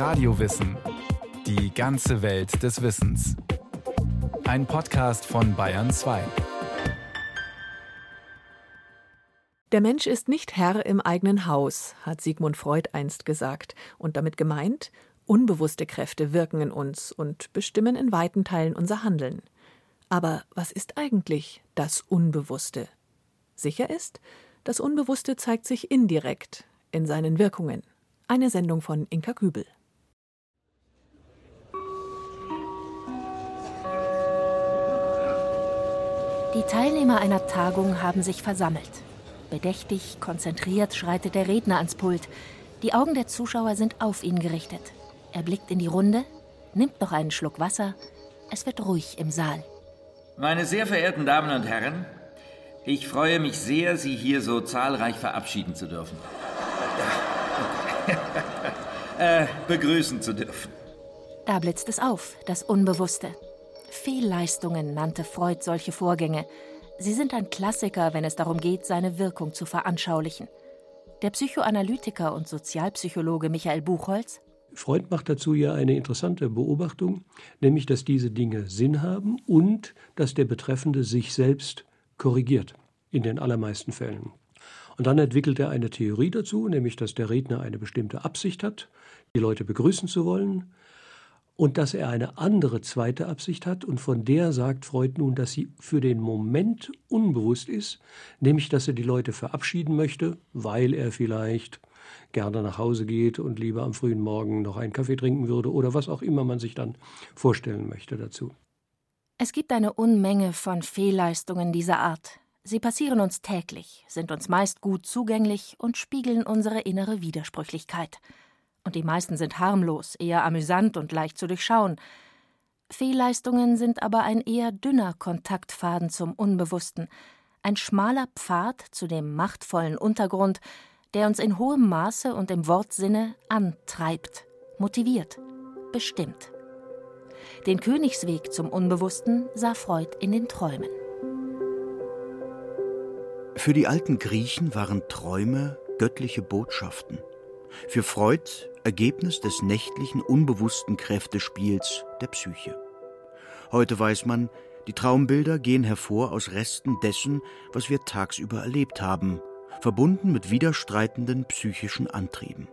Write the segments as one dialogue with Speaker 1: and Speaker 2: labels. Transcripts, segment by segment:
Speaker 1: Radiowissen. Die ganze Welt des Wissens. Ein Podcast von Bayern 2.
Speaker 2: Der Mensch ist nicht Herr im eigenen Haus, hat Sigmund Freud einst gesagt, und damit gemeint, unbewusste Kräfte wirken in uns und bestimmen in weiten Teilen unser Handeln. Aber was ist eigentlich das Unbewusste? Sicher ist, das Unbewusste zeigt sich indirekt in seinen Wirkungen. Eine Sendung von Inka Kübel.
Speaker 3: Die Teilnehmer einer Tagung haben sich versammelt. Bedächtig, konzentriert schreitet der Redner ans Pult. Die Augen der Zuschauer sind auf ihn gerichtet. Er blickt in die Runde, nimmt noch einen Schluck Wasser. Es wird ruhig im Saal.
Speaker 4: Meine sehr verehrten Damen und Herren, ich freue mich sehr, Sie hier so zahlreich verabschieden zu dürfen. äh, begrüßen zu dürfen.
Speaker 3: Da blitzt es auf, das Unbewusste. Fehlleistungen nannte Freud solche Vorgänge. Sie sind ein Klassiker, wenn es darum geht, seine Wirkung zu veranschaulichen. Der Psychoanalytiker und Sozialpsychologe Michael Buchholz
Speaker 5: Freud macht dazu ja eine interessante Beobachtung, nämlich dass diese Dinge Sinn haben und dass der Betreffende sich selbst korrigiert, in den allermeisten Fällen. Und dann entwickelt er eine Theorie dazu, nämlich dass der Redner eine bestimmte Absicht hat, die Leute begrüßen zu wollen, und dass er eine andere zweite Absicht hat, und von der sagt Freud nun, dass sie für den Moment unbewusst ist, nämlich dass er die Leute verabschieden möchte, weil er vielleicht gerne nach Hause geht und lieber am frühen Morgen noch einen Kaffee trinken würde oder was auch immer man sich dann vorstellen möchte dazu.
Speaker 3: Es gibt eine Unmenge von Fehlleistungen dieser Art. Sie passieren uns täglich, sind uns meist gut zugänglich und spiegeln unsere innere Widersprüchlichkeit. Und die meisten sind harmlos, eher amüsant und leicht zu durchschauen. Fehlleistungen sind aber ein eher dünner Kontaktfaden zum Unbewussten, ein schmaler Pfad zu dem machtvollen Untergrund, der uns in hohem Maße und im Wortsinne antreibt, motiviert, bestimmt. Den Königsweg zum Unbewussten sah Freud in den Träumen.
Speaker 6: Für die alten Griechen waren Träume göttliche Botschaften. Für Freud Ergebnis des nächtlichen unbewussten Kräftespiels der Psyche. Heute weiß man, die Traumbilder gehen hervor aus Resten dessen, was wir tagsüber erlebt haben, verbunden mit widerstreitenden psychischen Antrieben.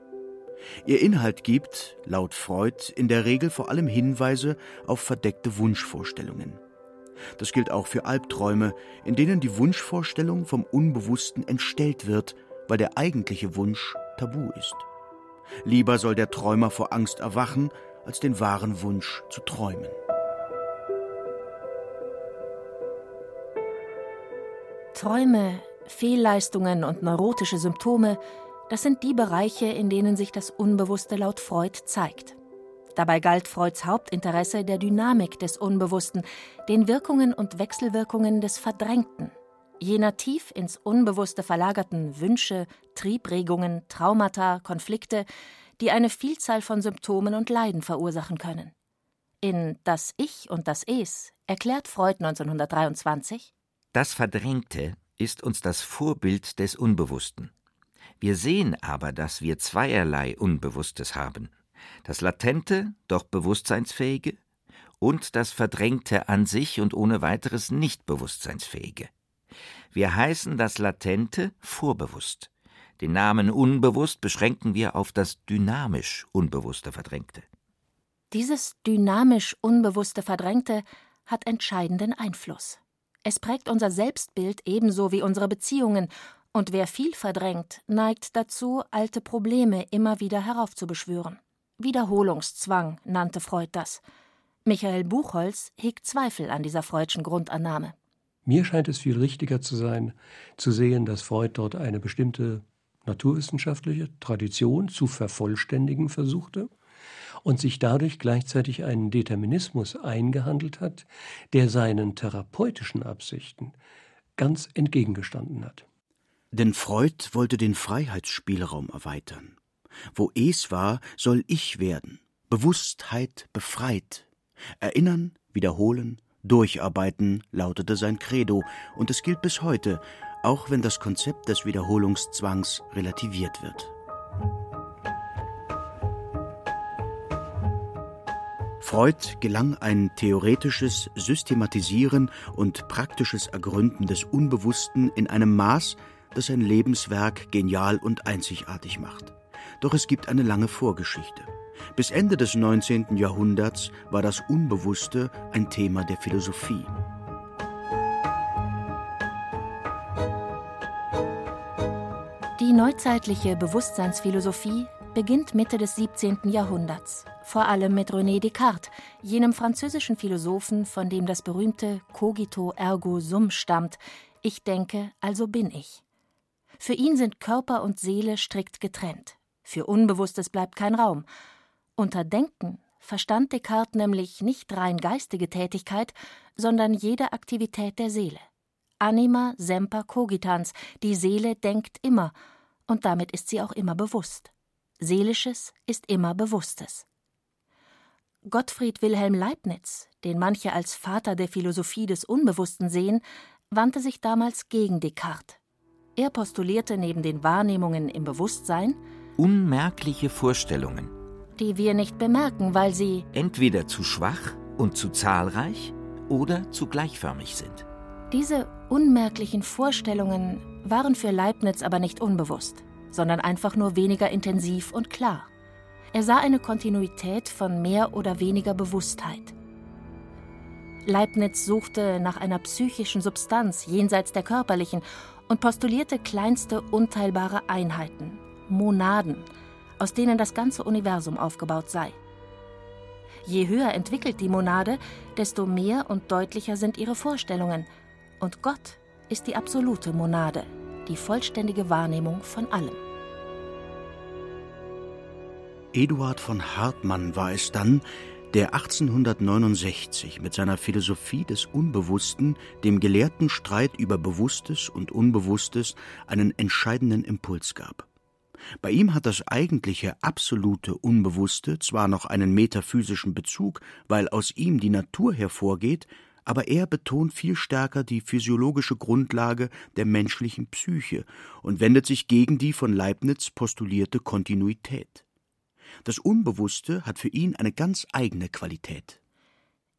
Speaker 6: Ihr Inhalt gibt, laut Freud, in der Regel vor allem Hinweise auf verdeckte Wunschvorstellungen. Das gilt auch für Albträume, in denen die Wunschvorstellung vom Unbewussten entstellt wird, weil der eigentliche Wunsch tabu ist. Lieber soll der Träumer vor Angst erwachen, als den wahren Wunsch zu träumen.
Speaker 3: Träume Fehlleistungen und neurotische Symptome, das sind die Bereiche, in denen sich das Unbewusste laut Freud zeigt. Dabei galt Freuds Hauptinteresse der Dynamik des Unbewussten, den Wirkungen und Wechselwirkungen des Verdrängten, jener tief ins Unbewusste verlagerten Wünsche, Triebregungen, Traumata, Konflikte, die eine Vielzahl von Symptomen und Leiden verursachen können. In Das Ich und das Es erklärt Freud 1923
Speaker 7: Das Verdrängte ist uns das Vorbild des Unbewussten. Wir sehen aber, dass wir zweierlei Unbewusstes haben das latente, doch bewusstseinsfähige und das verdrängte an sich und ohne weiteres nicht bewusstseinsfähige. Wir heißen das Latente vorbewusst. Den Namen unbewusst beschränken wir auf das dynamisch unbewusste Verdrängte.
Speaker 3: Dieses dynamisch unbewusste Verdrängte hat entscheidenden Einfluss. Es prägt unser Selbstbild ebenso wie unsere Beziehungen, und wer viel verdrängt, neigt dazu, alte Probleme immer wieder heraufzubeschwören. Wiederholungszwang nannte Freud das. Michael Buchholz hegt Zweifel an dieser freudschen Grundannahme.
Speaker 5: Mir scheint es viel richtiger zu sein, zu sehen, dass Freud dort eine bestimmte naturwissenschaftliche Tradition zu vervollständigen versuchte und sich dadurch gleichzeitig einen Determinismus eingehandelt hat, der seinen therapeutischen Absichten ganz entgegengestanden hat.
Speaker 6: Denn Freud wollte den Freiheitsspielraum erweitern. Wo es war, soll ich werden. Bewusstheit befreit. Erinnern, wiederholen, durcharbeiten lautete sein Credo, und es gilt bis heute, auch wenn das Konzept des Wiederholungszwangs relativiert wird. Freud gelang ein theoretisches Systematisieren und praktisches Ergründen des Unbewussten in einem Maß, das sein Lebenswerk genial und einzigartig macht. Doch es gibt eine lange Vorgeschichte. Bis Ende des 19. Jahrhunderts war das Unbewusste ein Thema der Philosophie.
Speaker 3: Die neuzeitliche Bewusstseinsphilosophie beginnt Mitte des 17. Jahrhunderts, vor allem mit René Descartes, jenem französischen Philosophen, von dem das berühmte Cogito ergo sum stammt, ich denke, also bin ich. Für ihn sind Körper und Seele strikt getrennt. Für Unbewusstes bleibt kein Raum. Unter Denken verstand Descartes nämlich nicht rein geistige Tätigkeit, sondern jede Aktivität der Seele. Anima semper cogitans, die Seele denkt immer, und damit ist sie auch immer bewusst. Seelisches ist immer Bewusstes. Gottfried Wilhelm Leibniz, den manche als Vater der Philosophie des Unbewussten sehen, wandte sich damals gegen Descartes. Er postulierte neben den Wahrnehmungen im Bewusstsein
Speaker 7: unmerkliche Vorstellungen,
Speaker 3: die wir nicht bemerken, weil sie
Speaker 7: entweder zu schwach und zu zahlreich oder zu gleichförmig sind.
Speaker 3: Diese unmerklichen Vorstellungen waren für Leibniz aber nicht unbewusst, sondern einfach nur weniger intensiv und klar. Er sah eine Kontinuität von mehr oder weniger Bewusstheit. Leibniz suchte nach einer psychischen Substanz jenseits der körperlichen und postulierte kleinste unteilbare Einheiten, Monaden, aus denen das ganze Universum aufgebaut sei. Je höher entwickelt die Monade, desto mehr und deutlicher sind ihre Vorstellungen, und Gott ist die absolute Monade, die vollständige Wahrnehmung von allem.
Speaker 6: Eduard von Hartmann war es dann, der 1869 mit seiner Philosophie des Unbewussten dem gelehrten Streit über Bewusstes und Unbewusstes einen entscheidenden Impuls gab. Bei ihm hat das eigentliche absolute Unbewusste zwar noch einen metaphysischen Bezug, weil aus ihm die Natur hervorgeht, aber er betont viel stärker die physiologische Grundlage der menschlichen Psyche und wendet sich gegen die von Leibniz postulierte Kontinuität. Das Unbewusste hat für ihn eine ganz eigene Qualität.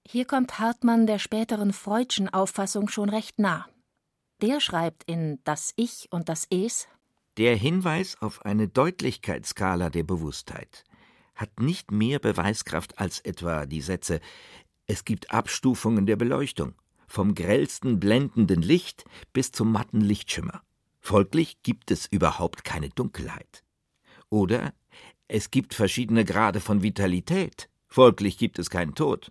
Speaker 3: Hier kommt Hartmann der späteren Freudschen Auffassung schon recht nah. Der schreibt in Das Ich und das Es
Speaker 7: Der Hinweis auf eine Deutlichkeitsskala der Bewusstheit hat nicht mehr Beweiskraft als etwa die Sätze Es gibt Abstufungen der Beleuchtung, vom grellsten blendenden Licht bis zum matten Lichtschimmer. Folglich gibt es überhaupt keine Dunkelheit. Oder es gibt verschiedene Grade von Vitalität, folglich gibt es keinen Tod.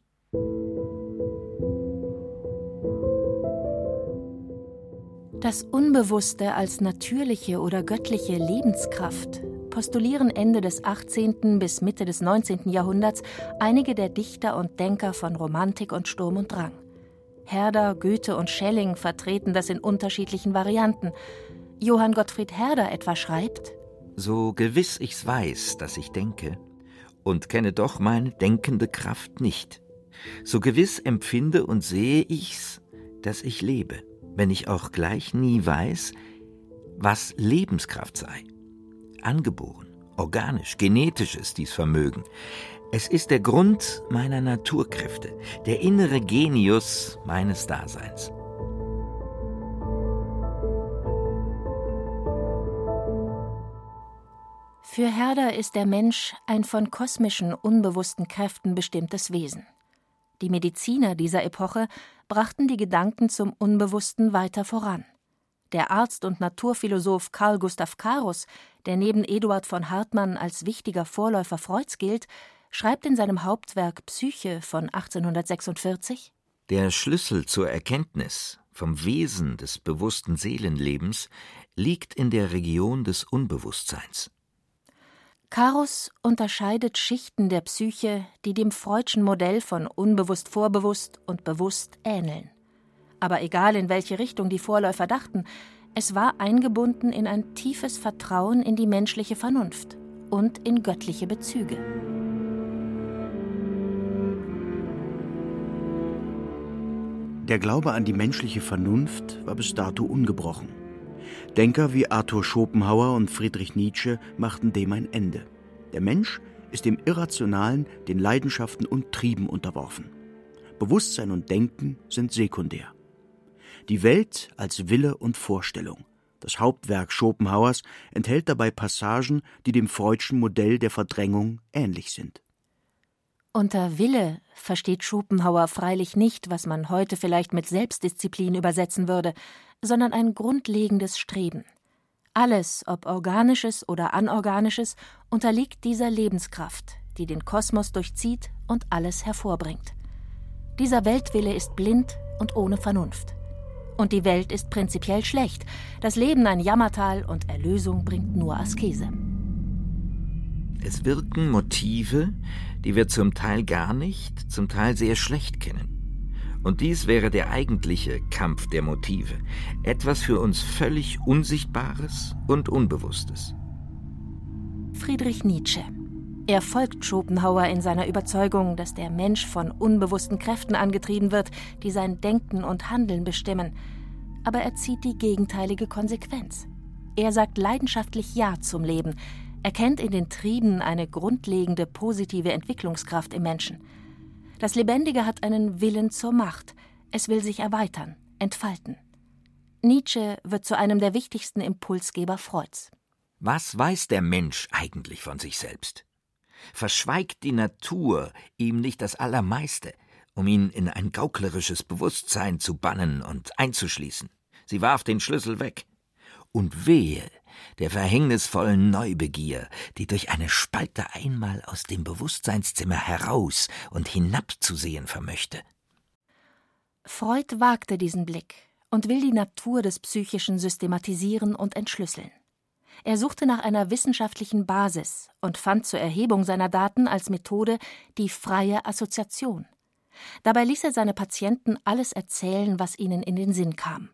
Speaker 3: Das Unbewusste als natürliche oder göttliche Lebenskraft postulieren Ende des 18. bis Mitte des 19. Jahrhunderts einige der Dichter und Denker von Romantik und Sturm und Drang. Herder, Goethe und Schelling vertreten das in unterschiedlichen Varianten. Johann Gottfried Herder etwa schreibt
Speaker 7: so gewiss ich's weiß, dass ich denke, und kenne doch meine denkende Kraft nicht, so gewiss empfinde und sehe ich's, dass ich lebe, wenn ich auch gleich nie weiß, was Lebenskraft sei. Angeboren, organisch, genetisch ist dies Vermögen. Es ist der Grund meiner Naturkräfte, der innere Genius meines Daseins.
Speaker 3: Für Herder ist der Mensch ein von kosmischen, unbewussten Kräften bestimmtes Wesen. Die Mediziner dieser Epoche brachten die Gedanken zum Unbewussten weiter voran. Der Arzt und Naturphilosoph Karl Gustav Carus, der neben Eduard von Hartmann als wichtiger Vorläufer Freuds gilt, schreibt in seinem Hauptwerk Psyche von 1846
Speaker 7: Der Schlüssel zur Erkenntnis vom Wesen des bewussten Seelenlebens liegt in der Region des Unbewusstseins.
Speaker 3: Karus unterscheidet Schichten der Psyche, die dem Freudschen Modell von unbewusst vorbewusst und bewusst ähneln. Aber egal in welche Richtung die Vorläufer dachten, es war eingebunden in ein tiefes Vertrauen in die menschliche Vernunft und in göttliche Bezüge.
Speaker 6: Der Glaube an die menschliche Vernunft war bis dato ungebrochen. Denker wie Arthur Schopenhauer und Friedrich Nietzsche machten dem ein Ende. Der Mensch ist dem Irrationalen, den Leidenschaften und Trieben unterworfen. Bewusstsein und Denken sind sekundär. Die Welt als Wille und Vorstellung. Das Hauptwerk Schopenhauers enthält dabei Passagen, die dem Freudschen Modell der Verdrängung ähnlich sind.
Speaker 3: Unter Wille versteht Schopenhauer freilich nicht, was man heute vielleicht mit Selbstdisziplin übersetzen würde, sondern ein grundlegendes Streben. Alles, ob organisches oder anorganisches, unterliegt dieser Lebenskraft, die den Kosmos durchzieht und alles hervorbringt. Dieser Weltwille ist blind und ohne Vernunft. Und die Welt ist prinzipiell schlecht, das Leben ein Jammertal und Erlösung bringt nur Askese.
Speaker 7: Es wirken Motive, die wir zum Teil gar nicht, zum Teil sehr schlecht kennen. Und dies wäre der eigentliche Kampf der Motive, etwas für uns völlig Unsichtbares und Unbewusstes.
Speaker 3: Friedrich Nietzsche. Er folgt Schopenhauer in seiner Überzeugung, dass der Mensch von unbewussten Kräften angetrieben wird, die sein Denken und Handeln bestimmen. Aber er zieht die gegenteilige Konsequenz. Er sagt leidenschaftlich Ja zum Leben, erkennt in den Trieben eine grundlegende positive Entwicklungskraft im Menschen. Das Lebendige hat einen Willen zur Macht. Es will sich erweitern, entfalten. Nietzsche wird zu einem der wichtigsten Impulsgeber Freuds.
Speaker 7: Was weiß der Mensch eigentlich von sich selbst? Verschweigt die Natur ihm nicht das Allermeiste, um ihn in ein gauklerisches Bewusstsein zu bannen und einzuschließen? Sie warf den Schlüssel weg. Und wehe, der verhängnisvollen Neubegier, die durch eine Spalte einmal aus dem Bewusstseinszimmer heraus und hinabzusehen vermöchte.
Speaker 3: Freud wagte diesen Blick und will die Natur des Psychischen systematisieren und entschlüsseln. Er suchte nach einer wissenschaftlichen Basis und fand zur Erhebung seiner Daten als Methode die freie Assoziation. Dabei ließ er seine Patienten alles erzählen, was ihnen in den Sinn kam.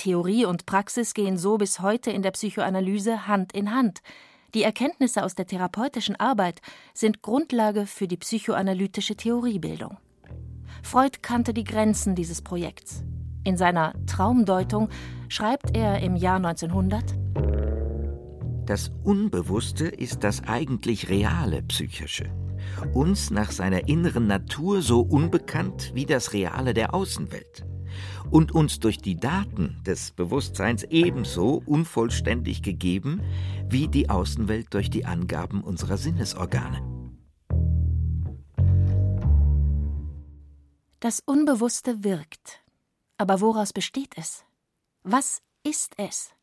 Speaker 3: Theorie und Praxis gehen so bis heute in der Psychoanalyse Hand in Hand. Die Erkenntnisse aus der therapeutischen Arbeit sind Grundlage für die psychoanalytische Theoriebildung. Freud kannte die Grenzen dieses Projekts. In seiner Traumdeutung schreibt er im Jahr 1900
Speaker 7: Das Unbewusste ist das eigentlich reale Psychische, uns nach seiner inneren Natur so unbekannt wie das Reale der Außenwelt und uns durch die Daten des Bewusstseins ebenso unvollständig gegeben wie die Außenwelt durch die Angaben unserer Sinnesorgane.
Speaker 3: Das Unbewusste wirkt. Aber woraus besteht es? Was ist es?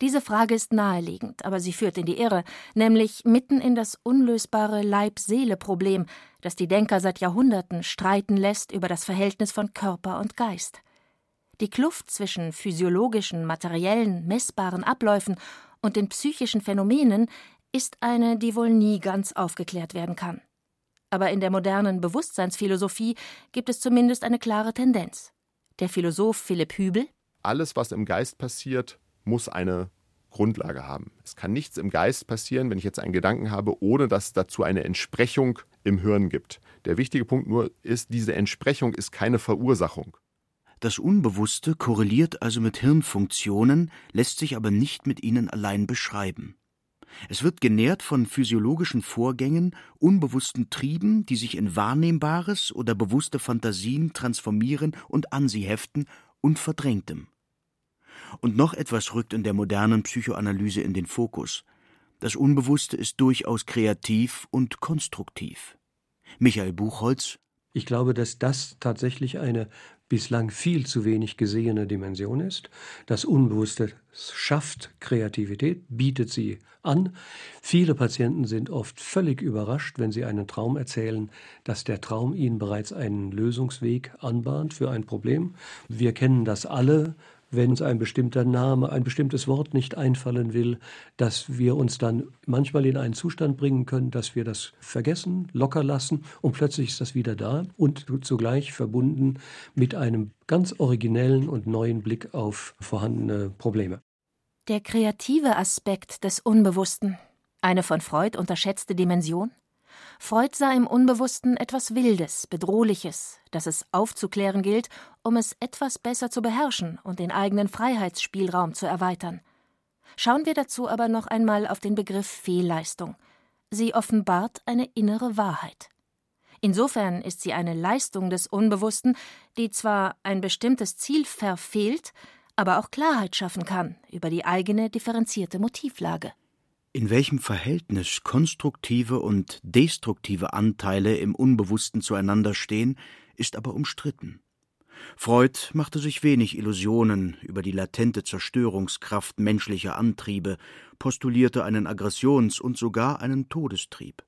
Speaker 3: Diese Frage ist naheliegend, aber sie führt in die Irre, nämlich mitten in das unlösbare Leib-Seele-Problem, das die Denker seit Jahrhunderten streiten lässt über das Verhältnis von Körper und Geist. Die Kluft zwischen physiologischen, materiellen, messbaren Abläufen und den psychischen Phänomenen ist eine, die wohl nie ganz aufgeklärt werden kann. Aber in der modernen Bewusstseinsphilosophie gibt es zumindest eine klare Tendenz. Der Philosoph Philipp Hübel
Speaker 8: Alles, was im Geist passiert, muss eine Grundlage haben. Es kann nichts im Geist passieren, wenn ich jetzt einen Gedanken habe, ohne dass es dazu eine Entsprechung im Hirn gibt. Der wichtige Punkt nur ist, diese Entsprechung ist keine Verursachung.
Speaker 6: Das Unbewusste korreliert also mit Hirnfunktionen, lässt sich aber nicht mit ihnen allein beschreiben. Es wird genährt von physiologischen Vorgängen, unbewussten Trieben, die sich in wahrnehmbares oder bewusste Fantasien transformieren und an sie heften, und verdrängtem. Und noch etwas rückt in der modernen Psychoanalyse in den Fokus. Das Unbewusste ist durchaus kreativ und konstruktiv. Michael Buchholz
Speaker 5: Ich glaube, dass das tatsächlich eine bislang viel zu wenig gesehene Dimension ist. Das Unbewusste schafft Kreativität, bietet sie an. Viele Patienten sind oft völlig überrascht, wenn sie einen Traum erzählen, dass der Traum ihnen bereits einen Lösungsweg anbahnt für ein Problem. Wir kennen das alle wenn uns ein bestimmter Name, ein bestimmtes Wort nicht einfallen will, dass wir uns dann manchmal in einen Zustand bringen können, dass wir das vergessen, locker lassen und plötzlich ist das wieder da und zugleich verbunden mit einem ganz originellen und neuen Blick auf vorhandene Probleme.
Speaker 3: Der kreative Aspekt des Unbewussten, eine von Freud unterschätzte Dimension? Freud sah im Unbewussten etwas Wildes, Bedrohliches, das es aufzuklären gilt, um es etwas besser zu beherrschen und den eigenen Freiheitsspielraum zu erweitern. Schauen wir dazu aber noch einmal auf den Begriff Fehlleistung. Sie offenbart eine innere Wahrheit. Insofern ist sie eine Leistung des Unbewussten, die zwar ein bestimmtes Ziel verfehlt, aber auch Klarheit schaffen kann über die eigene differenzierte Motivlage.
Speaker 6: In welchem Verhältnis konstruktive und destruktive Anteile im Unbewussten zueinander stehen, ist aber umstritten. Freud machte sich wenig Illusionen über die latente Zerstörungskraft menschlicher Antriebe, postulierte einen Aggressions- und sogar einen Todestrieb.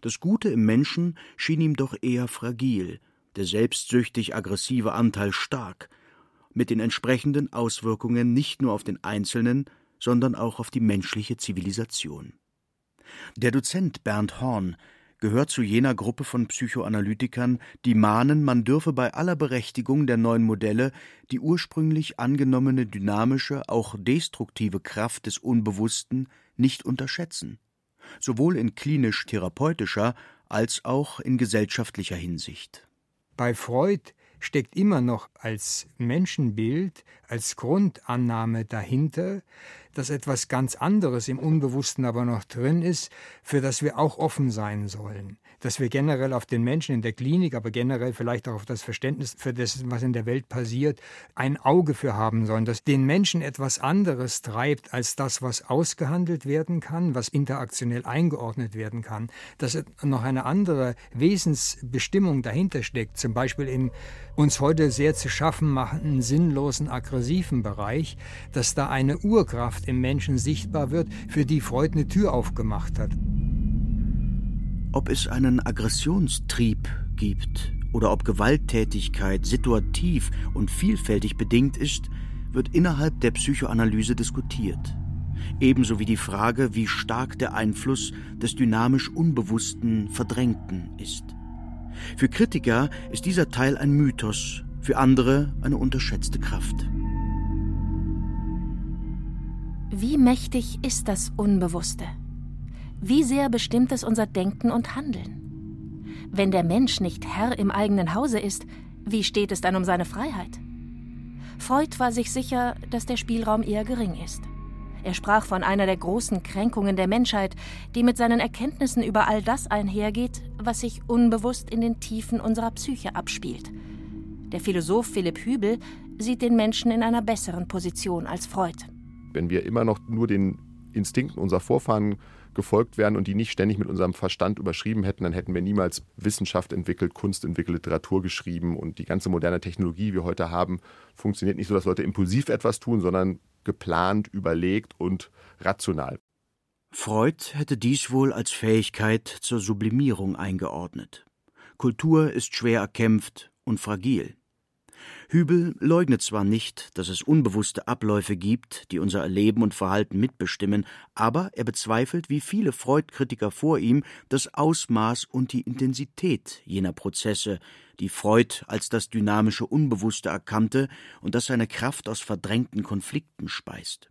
Speaker 6: Das Gute im Menschen schien ihm doch eher fragil, der selbstsüchtig aggressive Anteil stark, mit den entsprechenden Auswirkungen nicht nur auf den Einzelnen, sondern auch auf die menschliche Zivilisation. Der Dozent Bernd Horn gehört zu jener Gruppe von Psychoanalytikern, die mahnen, man dürfe bei aller Berechtigung der neuen Modelle die ursprünglich angenommene dynamische, auch destruktive Kraft des Unbewussten nicht unterschätzen, sowohl in klinisch-therapeutischer als auch in gesellschaftlicher Hinsicht.
Speaker 9: Bei Freud steckt immer noch als Menschenbild, als Grundannahme dahinter, dass etwas ganz anderes im Unbewussten aber noch drin ist, für das wir auch offen sein sollen. Dass wir generell auf den Menschen in der Klinik, aber generell vielleicht auch auf das Verständnis für das, was in der Welt passiert, ein Auge für haben sollen. Dass den Menschen etwas anderes treibt als das, was ausgehandelt werden kann, was interaktionell eingeordnet werden kann. Dass noch eine andere Wesensbestimmung dahinter steckt. Zum Beispiel in uns heute sehr zu schaffen machenden, sinnlosen, aggressiven Bereich, dass da eine Urkraft im Menschen sichtbar wird, für die Freud eine Tür aufgemacht hat.
Speaker 6: Ob es einen Aggressionstrieb gibt oder ob Gewalttätigkeit situativ und vielfältig bedingt ist, wird innerhalb der Psychoanalyse diskutiert. Ebenso wie die Frage, wie stark der Einfluss des dynamisch Unbewussten, Verdrängten ist. Für Kritiker ist dieser Teil ein Mythos, für andere eine unterschätzte Kraft.
Speaker 3: Wie mächtig ist das Unbewusste? Wie sehr bestimmt es unser Denken und Handeln? Wenn der Mensch nicht Herr im eigenen Hause ist, wie steht es dann um seine Freiheit? Freud war sich sicher, dass der Spielraum eher gering ist. Er sprach von einer der großen Kränkungen der Menschheit, die mit seinen Erkenntnissen über all das einhergeht, was sich unbewusst in den Tiefen unserer Psyche abspielt. Der Philosoph Philipp Hübel sieht den Menschen in einer besseren Position als Freud.
Speaker 8: Wenn wir immer noch nur den Instinkten unserer Vorfahren gefolgt wären und die nicht ständig mit unserem Verstand überschrieben hätten, dann hätten wir niemals Wissenschaft entwickelt, Kunst entwickelt, Literatur geschrieben und die ganze moderne Technologie, die wir heute haben, funktioniert nicht so, dass Leute impulsiv etwas tun, sondern geplant, überlegt und rational.
Speaker 6: Freud hätte dies wohl als Fähigkeit zur Sublimierung eingeordnet. Kultur ist schwer erkämpft und fragil. Hübel leugnet zwar nicht, dass es unbewusste Abläufe gibt, die unser Erleben und Verhalten mitbestimmen, aber er bezweifelt, wie viele Freud-Kritiker vor ihm, das Ausmaß und die Intensität jener Prozesse, die Freud als das dynamische Unbewusste erkannte und das seine Kraft aus verdrängten Konflikten speist.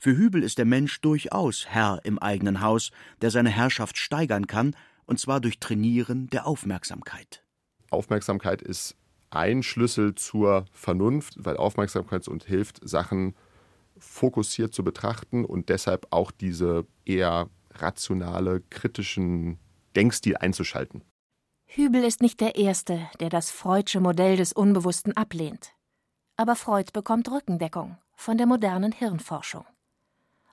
Speaker 6: Für Hübel ist der Mensch durchaus Herr im eigenen Haus, der seine Herrschaft steigern kann, und zwar durch Trainieren der Aufmerksamkeit.
Speaker 8: Aufmerksamkeit ist ein Schlüssel zur Vernunft, weil Aufmerksamkeit uns hilft, Sachen fokussiert zu betrachten und deshalb auch diese eher rationale, kritischen Denkstil einzuschalten.
Speaker 3: Hübel ist nicht der Erste, der das Freudsche Modell des Unbewussten ablehnt. Aber Freud bekommt Rückendeckung von der modernen Hirnforschung.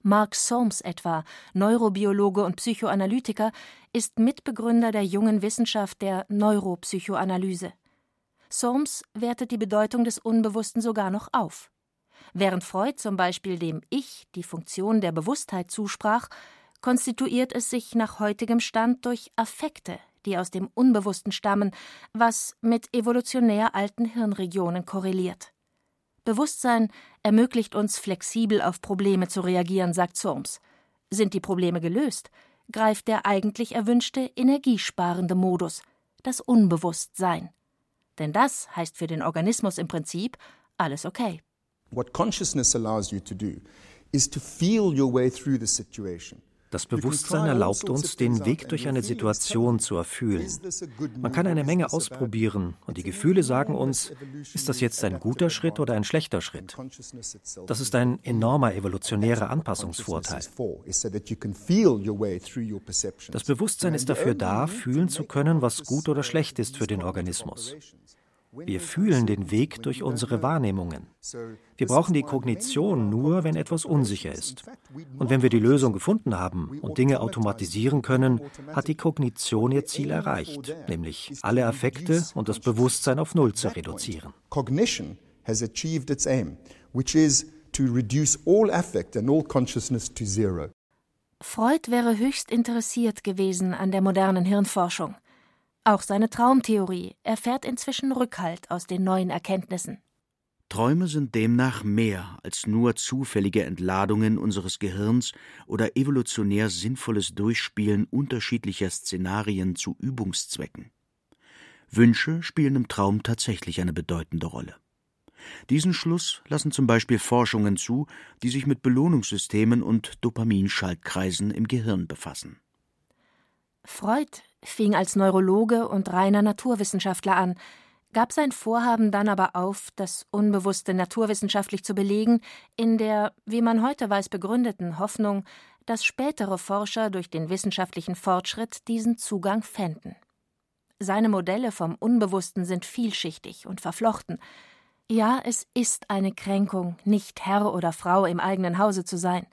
Speaker 3: Mark Soames etwa, Neurobiologe und Psychoanalytiker, ist Mitbegründer der jungen Wissenschaft der Neuropsychoanalyse. Soames wertet die Bedeutung des Unbewussten sogar noch auf. Während Freud zum Beispiel dem Ich die Funktion der Bewusstheit zusprach, konstituiert es sich nach heutigem Stand durch Affekte, die aus dem Unbewussten stammen, was mit evolutionär alten Hirnregionen korreliert. Bewusstsein ermöglicht uns flexibel auf Probleme zu reagieren, sagt Soames. Sind die Probleme gelöst, greift der eigentlich erwünschte energiesparende Modus, das Unbewusstsein. Denn das heißt für den Organismus im Prinzip alles okay.
Speaker 10: What consciousness allows you to do is to feel your way through the situation. Das Bewusstsein erlaubt uns, den Weg durch eine Situation zu erfühlen. Man kann eine Menge ausprobieren und die Gefühle sagen uns, ist das jetzt ein guter Schritt oder ein schlechter Schritt? Das ist ein enormer evolutionärer Anpassungsvorteil. Das Bewusstsein ist dafür da, fühlen zu können, was gut oder schlecht ist für den Organismus. Wir fühlen den Weg durch unsere Wahrnehmungen. Wir brauchen die Kognition nur, wenn etwas unsicher ist. Und wenn wir die Lösung gefunden haben und Dinge automatisieren können, hat die Kognition ihr Ziel erreicht, nämlich alle Affekte und das Bewusstsein auf Null zu reduzieren.
Speaker 11: Cognition has achieved its aim, which is to reduce all affect and all consciousness to zero.
Speaker 3: Freud wäre höchst interessiert gewesen an der modernen Hirnforschung. Auch seine Traumtheorie erfährt inzwischen Rückhalt aus den neuen Erkenntnissen.
Speaker 6: Träume sind demnach mehr als nur zufällige Entladungen unseres Gehirns oder evolutionär sinnvolles Durchspielen unterschiedlicher Szenarien zu Übungszwecken. Wünsche spielen im Traum tatsächlich eine bedeutende Rolle. Diesen Schluss lassen zum Beispiel Forschungen zu, die sich mit Belohnungssystemen und Dopaminschaltkreisen im Gehirn befassen.
Speaker 3: Freud fing als Neurologe und reiner Naturwissenschaftler an, gab sein Vorhaben dann aber auf, das Unbewusste naturwissenschaftlich zu belegen, in der, wie man heute weiß, begründeten Hoffnung, dass spätere Forscher durch den wissenschaftlichen Fortschritt diesen Zugang fänden. Seine Modelle vom Unbewussten sind vielschichtig und verflochten. Ja, es ist eine Kränkung, nicht Herr oder Frau im eigenen Hause zu sein.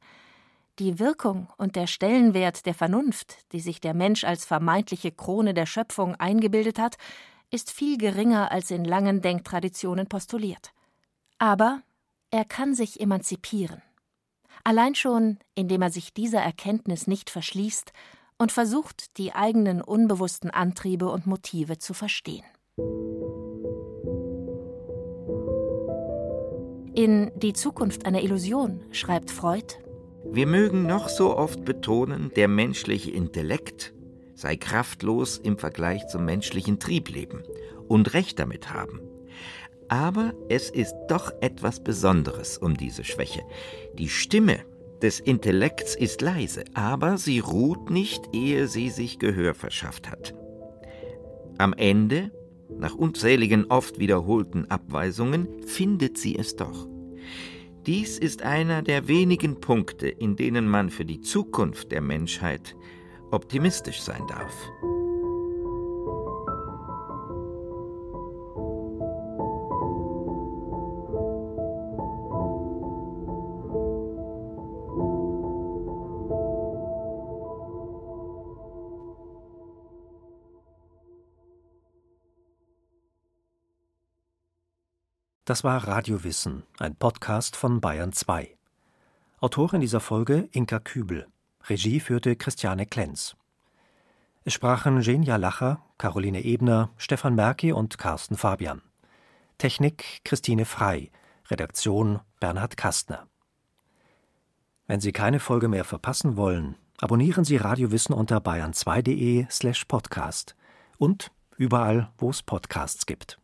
Speaker 3: Die Wirkung und der Stellenwert der Vernunft, die sich der Mensch als vermeintliche Krone der Schöpfung eingebildet hat, ist viel geringer als in langen Denktraditionen postuliert. Aber er kann sich emanzipieren. Allein schon, indem er sich dieser Erkenntnis nicht verschließt und versucht, die eigenen unbewussten Antriebe und Motive zu verstehen. In Die Zukunft einer Illusion schreibt Freud
Speaker 7: wir mögen noch so oft betonen, der menschliche Intellekt sei kraftlos im Vergleich zum menschlichen Triebleben und Recht damit haben. Aber es ist doch etwas Besonderes um diese Schwäche. Die Stimme des Intellekts ist leise, aber sie ruht nicht, ehe sie sich Gehör verschafft hat. Am Ende, nach unzähligen oft wiederholten Abweisungen, findet sie es doch. Dies ist einer der wenigen Punkte, in denen man für die Zukunft der Menschheit optimistisch sein darf.
Speaker 10: Das war Radio Wissen, ein Podcast von Bayern 2. Autorin dieser Folge Inka Kübel. Regie führte Christiane Klenz. Es sprachen Genia Lacher, Caroline Ebner, Stefan Merki und Carsten Fabian. Technik Christine Frei. Redaktion Bernhard Kastner. Wenn Sie keine Folge mehr verpassen wollen, abonnieren Sie Radio Wissen unter bayern2.de slash podcast und überall, wo es Podcasts gibt.